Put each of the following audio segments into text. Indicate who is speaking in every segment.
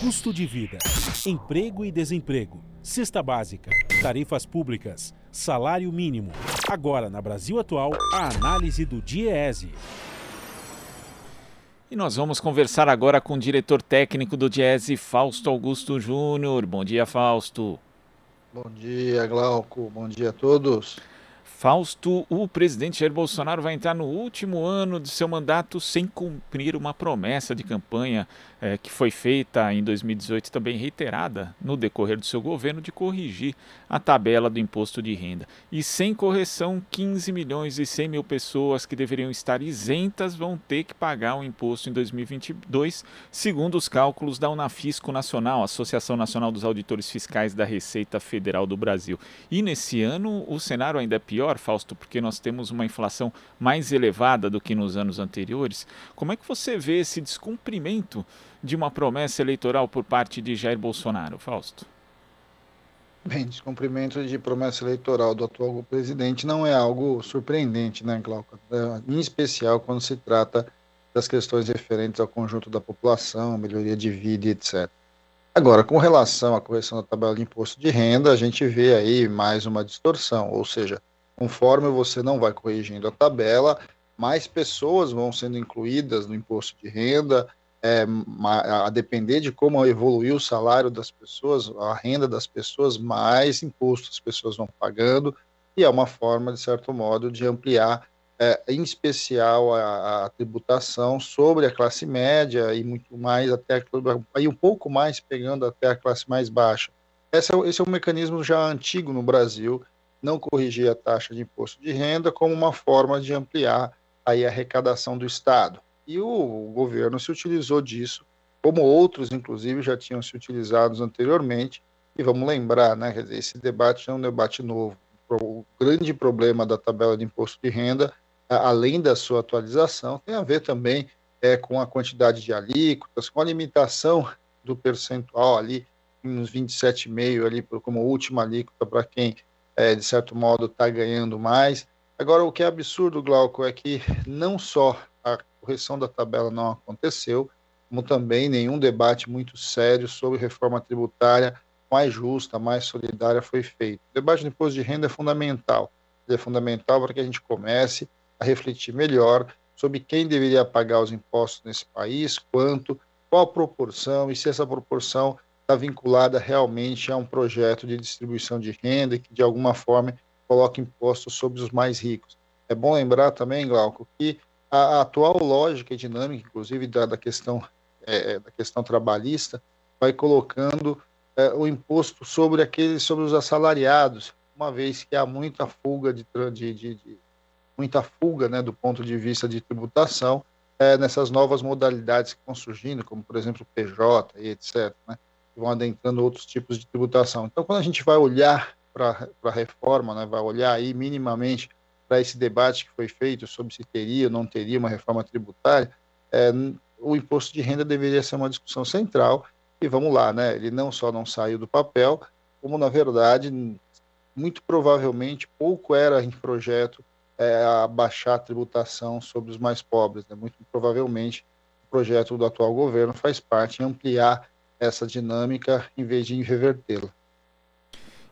Speaker 1: custo de vida, emprego e desemprego, cesta básica, tarifas públicas, salário mínimo. Agora, na Brasil Atual, a análise do DIEESE.
Speaker 2: E nós vamos conversar agora com o diretor técnico do DIESE, Fausto Augusto Júnior. Bom dia, Fausto.
Speaker 3: Bom dia, Glauco. Bom dia a todos.
Speaker 2: Fausto, o presidente Jair Bolsonaro vai entrar no último ano de seu mandato sem cumprir uma promessa de campanha é, que foi feita em 2018, também reiterada no decorrer do seu governo, de corrigir a tabela do imposto de renda. E sem correção, 15 milhões e 100 mil pessoas que deveriam estar isentas vão ter que pagar o imposto em 2022, segundo os cálculos da Unafisco Nacional, Associação Nacional dos Auditores Fiscais da Receita Federal do Brasil. E nesse ano o cenário ainda é pior, Fausto, porque nós temos uma inflação mais elevada do que nos anos anteriores. Como é que você vê esse descumprimento? de uma promessa eleitoral por parte de Jair Bolsonaro, Fausto?
Speaker 3: Bem, descumprimento de promessa eleitoral do atual presidente não é algo surpreendente, né, Glauco? É, em especial quando se trata das questões referentes ao conjunto da população, melhoria de vida, etc. Agora, com relação à correção da tabela de imposto de renda, a gente vê aí mais uma distorção, ou seja, conforme você não vai corrigindo a tabela, mais pessoas vão sendo incluídas no imposto de renda, é, a depender de como evoluiu o salário das pessoas, a renda das pessoas, mais impostos as pessoas vão pagando, e é uma forma, de certo modo, de ampliar, é, em especial, a, a, tributação sobre a classe média e muito mais até aí um pouco mais pegando até a classe mais baixa. Esse é, esse é um mecanismo já antigo no Brasil, não corrigir a taxa de imposto de renda como uma forma de ampliar aí a arrecadação do Estado. E o governo se utilizou disso, como outros, inclusive, já tinham se utilizados anteriormente. E vamos lembrar, né, esse debate é um debate novo. O grande problema da tabela de imposto de renda, além da sua atualização, tem a ver também é, com a quantidade de alíquotas, com a limitação do percentual ali, uns 27,5 ali como última alíquota para quem, é, de certo modo, está ganhando mais. Agora, o que é absurdo, Glauco, é que não só a correção da tabela não aconteceu, como também nenhum debate muito sério sobre reforma tributária mais justa, mais solidária foi feito. O debate do imposto de renda é fundamental. É fundamental para que a gente comece a refletir melhor sobre quem deveria pagar os impostos nesse país, quanto, qual proporção e se essa proporção está vinculada realmente a um projeto de distribuição de renda que, de alguma forma, coloque impostos sobre os mais ricos. É bom lembrar também, Glauco, que a, atual lógica e dinâmica, inclusive da, da questão é, é, da questão trabalhista, vai colocando é, o imposto sobre aqueles sobre os assalariados, uma vez que há muita fuga de, de, de, de muita fuga, né, do ponto de vista de tributação é, nessas novas modalidades que estão surgindo, como por exemplo o PJ e etc, né, vão adentrando outros tipos de tributação. Então, quando a gente vai olhar para a reforma, né, vai olhar aí minimamente para esse debate que foi feito sobre se teria ou não teria uma reforma tributária, é, o imposto de renda deveria ser uma discussão central. E vamos lá, né? Ele não só não saiu do papel, como na verdade, muito provavelmente pouco era em projeto é, abaixar a tributação sobre os mais pobres. Né? Muito provavelmente o projeto do atual governo faz parte em ampliar essa dinâmica em vez de revertê-la.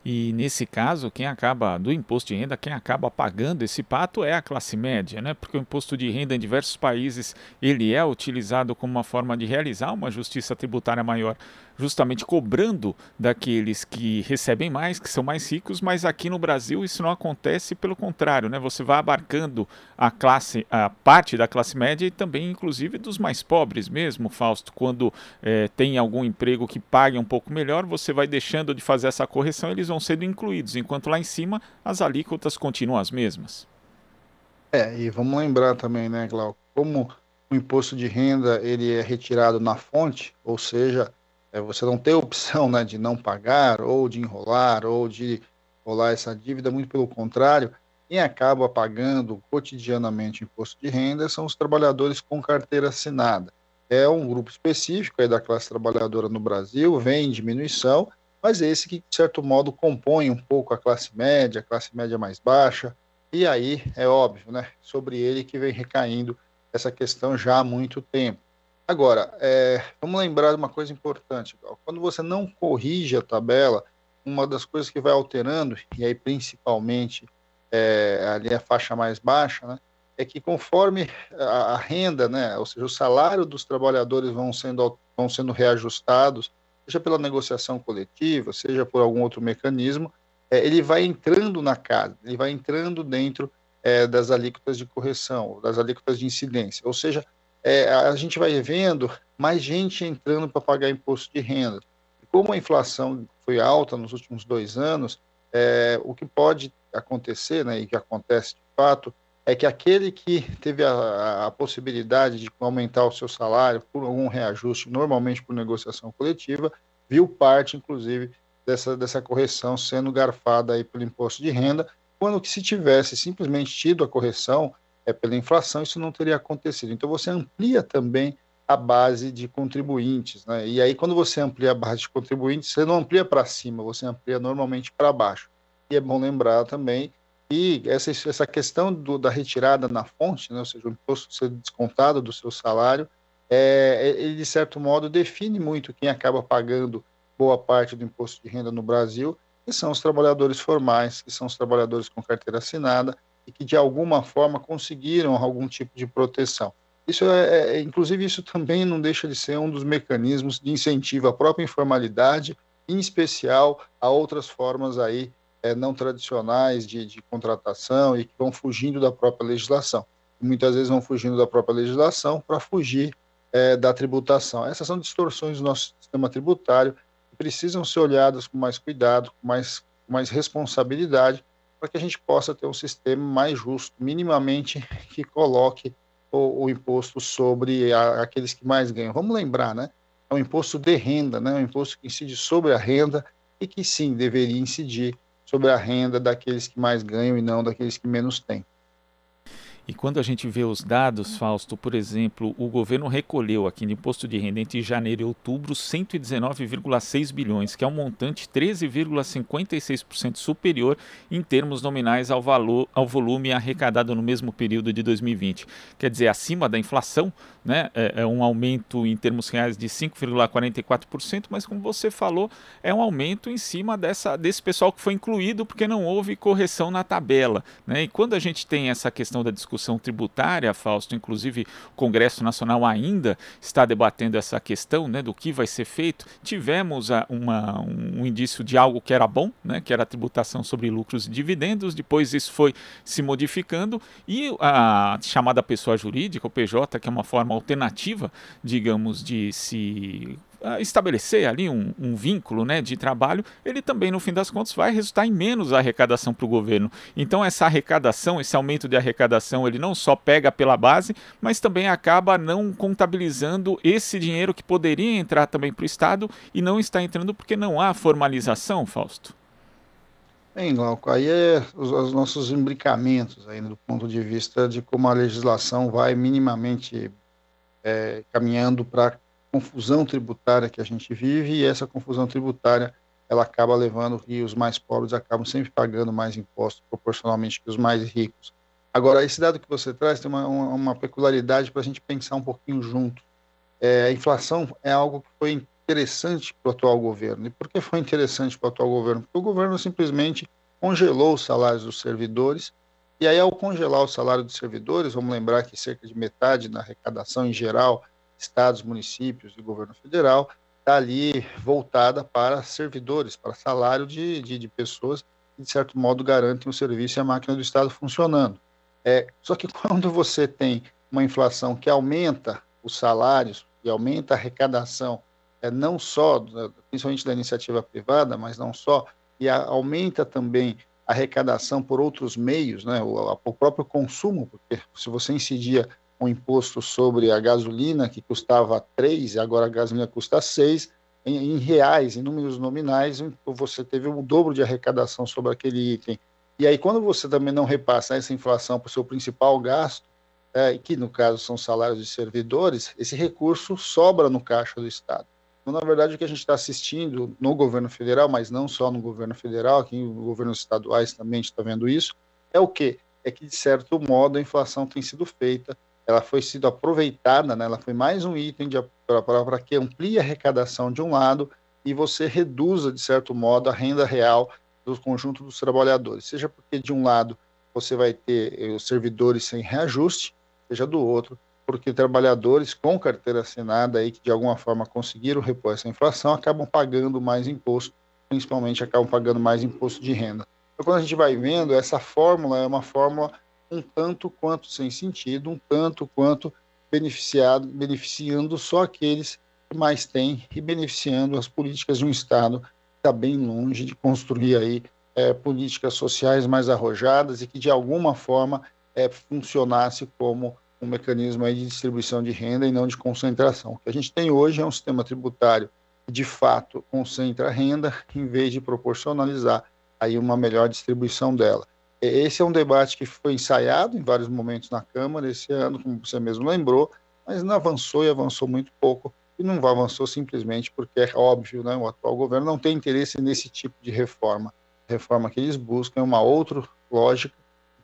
Speaker 2: E nesse caso, quem acaba do imposto de renda, quem acaba pagando esse pato é a classe média, né? Porque o imposto de renda em diversos países ele é utilizado como uma forma de realizar uma justiça tributária maior justamente cobrando daqueles que recebem mais, que são mais ricos, mas aqui no Brasil isso não acontece, pelo contrário, né? Você vai abarcando a classe, a parte da classe média e também, inclusive, dos mais pobres mesmo, Fausto. Quando é, tem algum emprego que pague um pouco melhor, você vai deixando de fazer essa correção, eles vão sendo incluídos, enquanto lá em cima as alíquotas continuam as mesmas.
Speaker 3: É, e vamos lembrar também, né, Glauco, como o imposto de renda ele é retirado na fonte, ou seja, é, você não tem opção né, de não pagar, ou de enrolar, ou de rolar essa dívida, muito pelo contrário, quem acaba pagando cotidianamente imposto de renda são os trabalhadores com carteira assinada. É um grupo específico aí da classe trabalhadora no Brasil, vem em diminuição, mas é esse que, de certo modo, compõe um pouco a classe média, a classe média mais baixa, e aí, é óbvio, né, sobre ele que vem recaindo essa questão já há muito tempo. Agora, é, vamos lembrar de uma coisa importante. Quando você não corrige a tabela, uma das coisas que vai alterando, e aí principalmente é, ali a faixa mais baixa, né, é que conforme a, a, renda, né, ou seja, o salário dos trabalhadores vão sendo, vão sendo reajustados, seja pela negociação coletiva, seja por algum outro mecanismo, é, ele vai entrando na casa, ele vai entrando dentro é, das alíquotas de correção, das alíquotas de incidência. Ou seja, é, a gente vai vendo mais gente entrando para pagar imposto de renda. E como a inflação foi alta nos últimos dois anos, é, o que pode acontecer, né, e que acontece de fato, é que aquele que teve a, a, possibilidade de aumentar o seu salário por algum reajuste, normalmente por negociação coletiva, viu parte, inclusive, dessa, dessa correção sendo garfada aí pelo imposto de renda, quando que se tivesse simplesmente tido a correção é, pela inflação, isso não teria acontecido. Então você amplia também a base de contribuintes, né? E aí quando você amplia a base de contribuintes, você não amplia para cima, você amplia normalmente para baixo. E é bom lembrar também que essa, essa questão do, da retirada na fonte, né? ou seja, o imposto ser descontado do seu salário, é, ele de certo modo define muito quem acaba pagando boa parte do imposto de renda no Brasil, que são os trabalhadores formais, que são os trabalhadores com carteira assinada e que de alguma forma conseguiram algum tipo de proteção. Isso é, é, inclusive, isso também não deixa de ser um dos mecanismos de incentivo à própria informalidade, em especial a outras formas aí é, não tradicionais de, de, contratação e que vão fugindo da própria legislação. Muitas vezes vão fugindo da própria legislação para fugir é, da tributação. Essas são distorções do nosso sistema tributário que precisam ser olhadas com mais cuidado, com mais, com mais responsabilidade, para que a gente possa ter um sistema mais justo, minimamente que coloque o, o imposto sobre a, aqueles que mais ganham. Vamos lembrar, né? É um imposto de renda, né? É um imposto que incide sobre a renda e que sim deveria incidir sobre a renda daqueles que mais ganham e não daqueles que menos têm.
Speaker 2: E quando a gente vê os dados, Fausto, por exemplo, o governo recolheu aqui no imposto de renda entre janeiro e outubro 119,6 bilhões, que é um montante 13,56% superior em termos nominais ao valor ao volume arrecadado no mesmo período de 2020. Quer dizer, acima da inflação, né? É, é um aumento em termos reais de 5,44%, mas como você falou, é um aumento em cima dessa, desse pessoal que foi incluído porque não houve correção na tabela. Né? E quando a gente tem essa questão da discussão discussão tributária, Fausto, inclusive o Congresso Nacional ainda está debatendo essa questão né, do que vai ser feito. Tivemos a, uma, um indício de algo que era bom, né, que era a tributação sobre lucros e dividendos, depois isso foi se modificando e a chamada pessoa jurídica, o PJ, que é uma forma alternativa, digamos, de se estabelecer ali um, um, vínculo né, de trabalho, ele também, no fim das contas, vai resultar em menos arrecadação para o governo. Então, essa arrecadação, esse aumento de arrecadação, ele não só pega pela base, mas também acaba não contabilizando esse dinheiro que poderia entrar também para o Estado e não está entrando porque não há formalização, Fausto.
Speaker 3: Bem, Glauco, aí é os, os, nossos imbricamentos aí do ponto de vista de como a legislação vai minimamente é, caminhando para confusão tributária que a gente vive e essa confusão tributária ela acaba levando e os mais pobres acabam sempre pagando mais impostos proporcionalmente que os mais ricos. Agora, esse dado que você traz tem uma, uma peculiaridade para a gente pensar um pouquinho junto. É, a inflação é algo que foi interessante para o atual governo. E por que foi interessante para o atual governo? Porque o governo simplesmente congelou os salários dos servidores, e aí, ao congelar o salário dos servidores, vamos lembrar que cerca de metade da arrecadação em geral estados, municípios e governo federal, está ali voltada para servidores, para salário de, de, de, pessoas que, de certo modo, garantem o serviço e a máquina do Estado funcionando. É, só que quando você tem uma inflação que aumenta os salários e aumenta a arrecadação, é, não só, principalmente da iniciativa privada, mas não só, e a, aumenta também a arrecadação por outros meios, né, o, o próprio consumo, porque se você incidia um imposto sobre a gasolina que custava 3 e agora a gasolina custa 6, em, em, reais, em números nominais, você teve o dobro de arrecadação sobre aquele item. E aí, quando você também não repassa essa inflação para o seu principal gasto, é, que no caso são salários de servidores, esse recurso sobra no caixa do Estado. Então, na verdade, o que a gente está assistindo no governo federal, mas não só no governo federal, aqui no governos estaduais também está vendo isso, é o quê? É que, de certo modo, a inflação tem sido feita ela foi sido aproveitada, né? ela foi mais um item para que amplie a arrecadação de um lado e você reduza, de certo modo, a renda real do conjunto dos trabalhadores. Seja porque, de um lado, você vai ter eh, os servidores sem reajuste, seja do outro, porque trabalhadores com carteira assinada aí que de alguma forma conseguiram repor essa inflação acabam pagando mais imposto, principalmente acabam pagando mais imposto de renda. Então, quando a gente vai vendo, essa fórmula é uma fórmula um tanto quanto sem sentido, um tanto quanto beneficiado, beneficiando só aqueles que mais têm e beneficiando as políticas de um Estado que está bem longe de construir aí é, políticas sociais mais arrojadas e que de alguma forma é, funcionasse como um mecanismo aí de distribuição de renda e não de concentração. O que a gente tem hoje é um sistema tributário que de fato concentra a renda em vez de proporcionalizar aí uma melhor distribuição dela. Esse é um debate que foi ensaiado em vários momentos na Câmara esse ano, como você mesmo lembrou, mas não avançou e avançou muito pouco. E não avançou simplesmente porque é óbvio, né, o atual governo não tem interesse nesse tipo de reforma. A reforma que eles buscam é uma outra lógica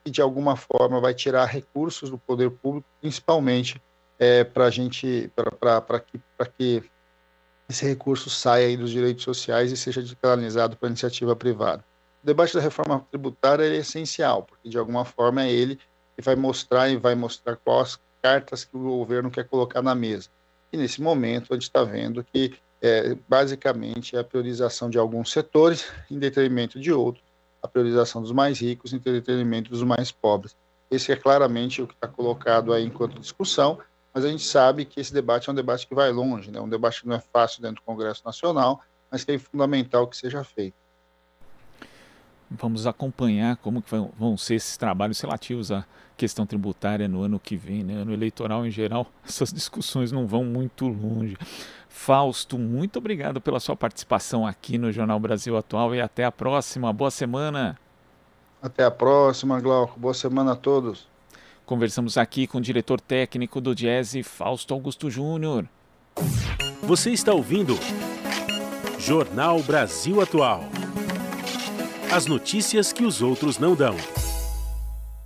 Speaker 3: que de alguma forma vai tirar recursos do poder público, principalmente é, para a gente, para que, que esse recurso saia dos direitos sociais e seja canalizado para iniciativa privada o debate da reforma tributária é essencial, porque de alguma forma é ele que vai mostrar e vai mostrar quais cartas que o governo quer colocar na mesa. E nesse momento a gente está vendo que é, basicamente é a priorização de alguns setores em detrimento de outros, a priorização dos mais ricos em detrimento dos mais pobres. Esse é claramente o que está colocado aí enquanto discussão, mas a gente sabe que esse debate é um debate que vai longe, né? um debate que não é fácil dentro do Congresso Nacional, mas que é fundamental que seja feito.
Speaker 2: Vamos acompanhar como que vão ser esses trabalhos relativos à questão tributária no ano que vem, né? ano eleitoral em geral. Essas discussões não vão muito longe. Fausto, muito obrigado pela sua participação aqui no Jornal Brasil Atual e até a próxima. Boa semana.
Speaker 3: Até a próxima, Glauco. Boa semana a todos.
Speaker 2: Conversamos aqui com o diretor técnico do Jazz, Fausto Augusto Júnior.
Speaker 1: Você está ouvindo Jornal Brasil Atual. As notícias que os outros não dão.